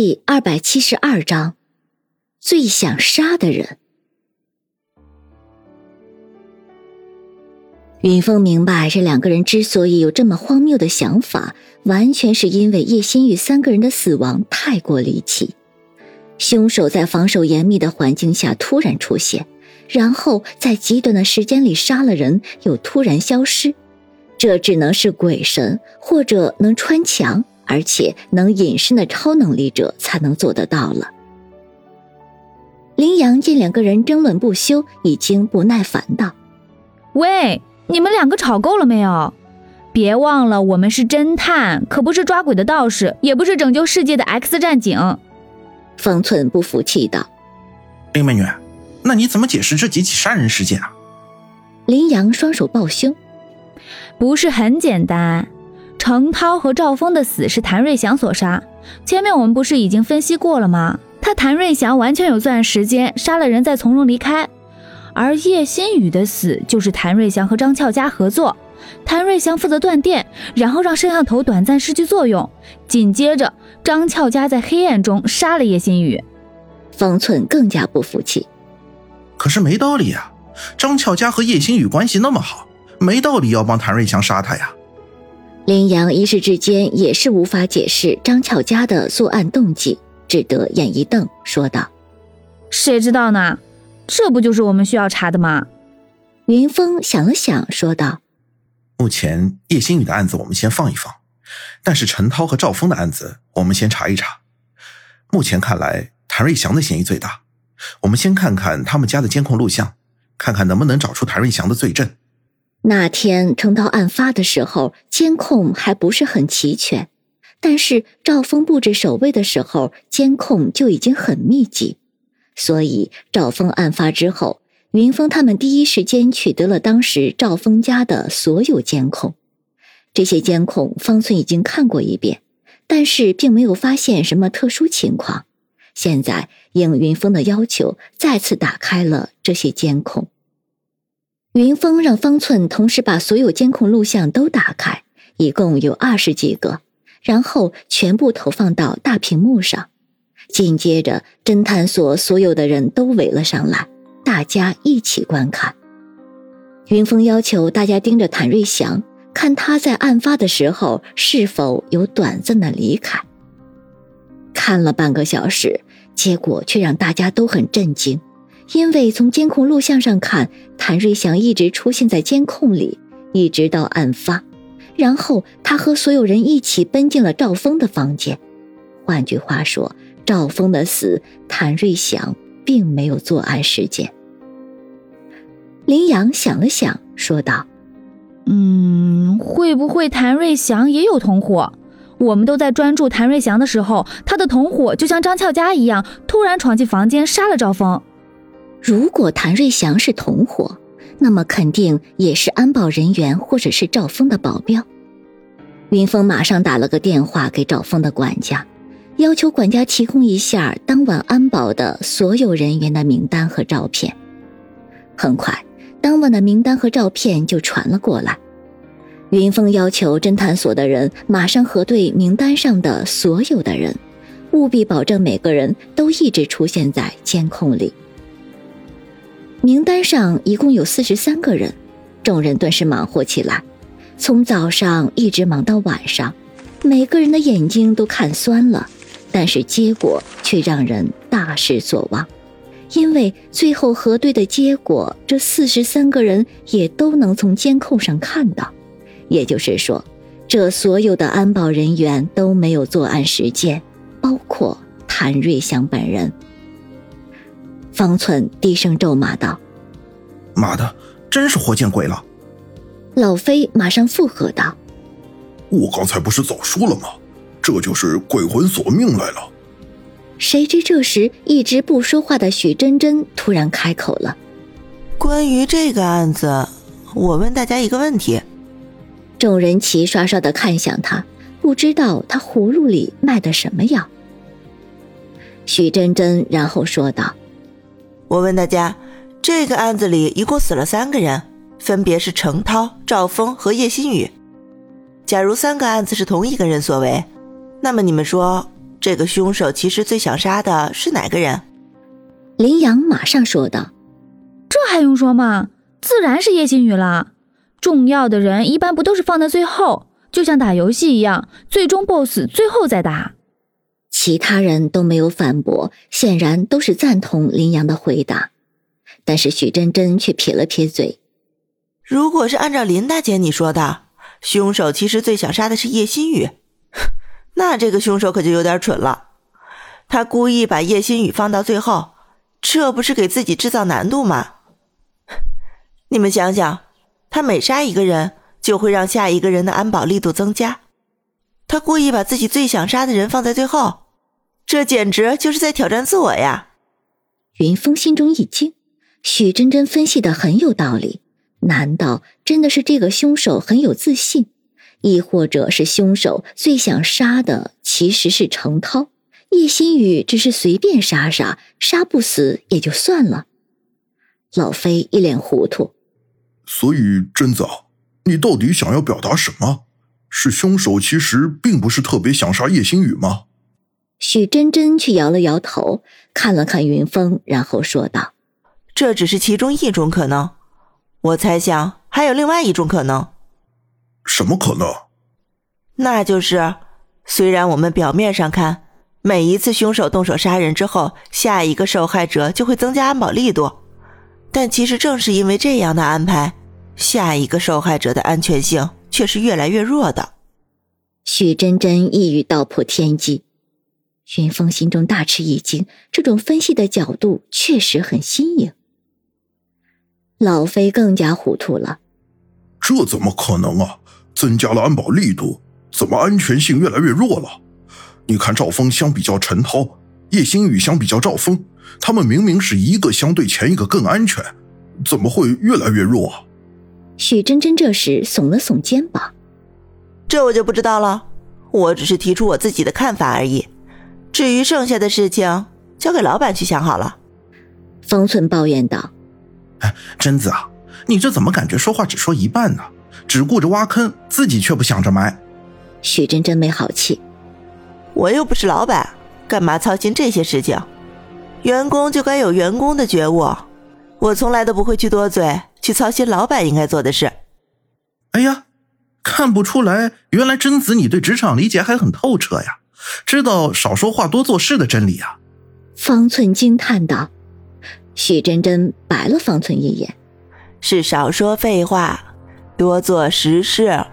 第二百七十二章，最想杀的人。云峰明白，这两个人之所以有这么荒谬的想法，完全是因为叶心雨三个人的死亡太过离奇。凶手在防守严密的环境下突然出现，然后在极短的时间里杀了人，又突然消失，这只能是鬼神或者能穿墙。而且能隐身的超能力者才能做得到了。林阳见两个人争论不休，已经不耐烦道：“喂，你们两个吵够了没有？别忘了，我们是侦探，可不是抓鬼的道士，也不是拯救世界的 X 战警。”方寸不服气道：“林美女，那你怎么解释这几起杀人事件啊？”林阳双手抱胸：“不是很简单。”程涛和赵峰的死是谭瑞祥所杀，前面我们不是已经分析过了吗？他谭瑞祥完全有作案时间，杀了人再从容离开。而叶新宇的死就是谭瑞祥和张俏佳合作，谭瑞祥负责断电，然后让摄像头短暂失去作用，紧接着张俏佳在黑暗中杀了叶新宇。方寸更加不服气，可是没道理呀，张俏佳和叶新宇关系那么好，没道理要帮谭瑞祥杀他呀。林阳一时之间也是无法解释张巧佳的作案动机，只得眼一瞪，说道：“谁知道呢？这不就是我们需要查的吗？”云峰想了想，说道：“目前叶星宇的案子我们先放一放，但是陈涛和赵峰的案子我们先查一查。目前看来，谭瑞祥的嫌疑最大。我们先看看他们家的监控录像，看看能不能找出谭瑞祥的罪证。”那天程到案发的时候，监控还不是很齐全，但是赵峰布置守卫的时候，监控就已经很密集，所以赵峰案发之后，云峰他们第一时间取得了当时赵峰家的所有监控。这些监控方寸已经看过一遍，但是并没有发现什么特殊情况。现在应云峰的要求，再次打开了这些监控。云峰让方寸同时把所有监控录像都打开，一共有二十几个，然后全部投放到大屏幕上。紧接着，侦探所所有的人都围了上来，大家一起观看。云峰要求大家盯着谭瑞祥，看他在案发的时候是否有短暂的离开。看了半个小时，结果却让大家都很震惊。因为从监控录像上看，谭瑞祥一直出现在监控里，一直到案发，然后他和所有人一起奔进了赵峰的房间。换句话说，赵峰的死，谭瑞祥并没有作案时间。林阳想了想，说道：“嗯，会不会谭瑞祥也有同伙？我们都在专注谭瑞祥的时候，他的同伙就像张俏佳一样，突然闯进房间杀了赵峰。”如果谭瑞祥是同伙，那么肯定也是安保人员或者是赵峰的保镖。云峰马上打了个电话给赵峰的管家，要求管家提供一下当晚安保的所有人员的名单和照片。很快，当晚的名单和照片就传了过来。云峰要求侦探所的人马上核对名单上的所有的人，务必保证每个人都一直出现在监控里。名单上一共有四十三个人，众人顿时忙活起来，从早上一直忙到晚上，每个人的眼睛都看酸了，但是结果却让人大失所望，因为最后核对的结果，这四十三个人也都能从监控上看到，也就是说，这所有的安保人员都没有作案时间，包括谭瑞祥本人。方寸低声咒骂道：“妈的，真是活见鬼了！”老飞马上附和道：“我刚才不是早说了吗？这就是鬼魂索命来了。”谁知这时一直不说话的许真真突然开口了：“关于这个案子，我问大家一个问题。”众人齐刷刷的看向他，不知道他葫芦里卖的什么药。许真真然后说道。我问大家，这个案子里一共死了三个人，分别是程涛、赵峰和叶新宇。假如三个案子是同一个人所为，那么你们说这个凶手其实最想杀的是哪个人？林阳马上说道：“这还用说吗？自然是叶新宇了。重要的人一般不都是放在最后，就像打游戏一样，最终 BOSS 最后再打。”其他人都没有反驳，显然都是赞同林阳的回答。但是许真真却撇了撇嘴：“如果是按照林大姐你说的，凶手其实最想杀的是叶新宇，那这个凶手可就有点蠢了。他故意把叶新宇放到最后。”这不是给自己制造难度吗？你们想想，他每杀一个人，就会让下一个人的安保力度增加。他故意把自己最想杀的人放在最后，这简直就是在挑战自我呀！云峰心中一惊，许真真分析的很有道理。难道真的是这个凶手很有自信，亦或者是凶手最想杀的其实是程涛？叶新宇只是随便杀杀，杀不死也就算了。老飞一脸糊涂。所以贞子，你到底想要表达什么？是凶手其实并不是特别想杀叶星宇吗？许真真却摇了摇头，看了看云峰，然后说道：“这只是其中一种可能，我猜想还有另外一种可能。什么可能？那就是，虽然我们表面上看。”每一次凶手动手杀人之后，下一个受害者就会增加安保力度，但其实正是因为这样的安排，下一个受害者的安全性却是越来越弱的。许真真一语道破天机，云峰心中大吃一惊，这种分析的角度确实很新颖。老飞更加糊涂了，这怎么可能啊？增加了安保力度，怎么安全性越来越弱了？你看，赵峰相比较陈涛，叶星宇相比较赵峰，他们明明是一个相对前一个更安全，怎么会越来越弱？许真真这时耸了耸肩膀：“这我就不知道了，我只是提出我自己的看法而已。至于剩下的事情，交给老板去想好了。”方寸抱怨道：“哎，贞子啊，你这怎么感觉说话只说一半呢？只顾着挖坑，自己却不想着埋。”许真真没好气。我又不是老板，干嘛操心这些事情？员工就该有员工的觉悟，我从来都不会去多嘴，去操心老板应该做的事。哎呀，看不出来，原来贞子你对职场理解还很透彻呀，知道少说话多做事的真理啊！方寸惊叹道。许真真白了方寸一眼，是少说废话，多做实事。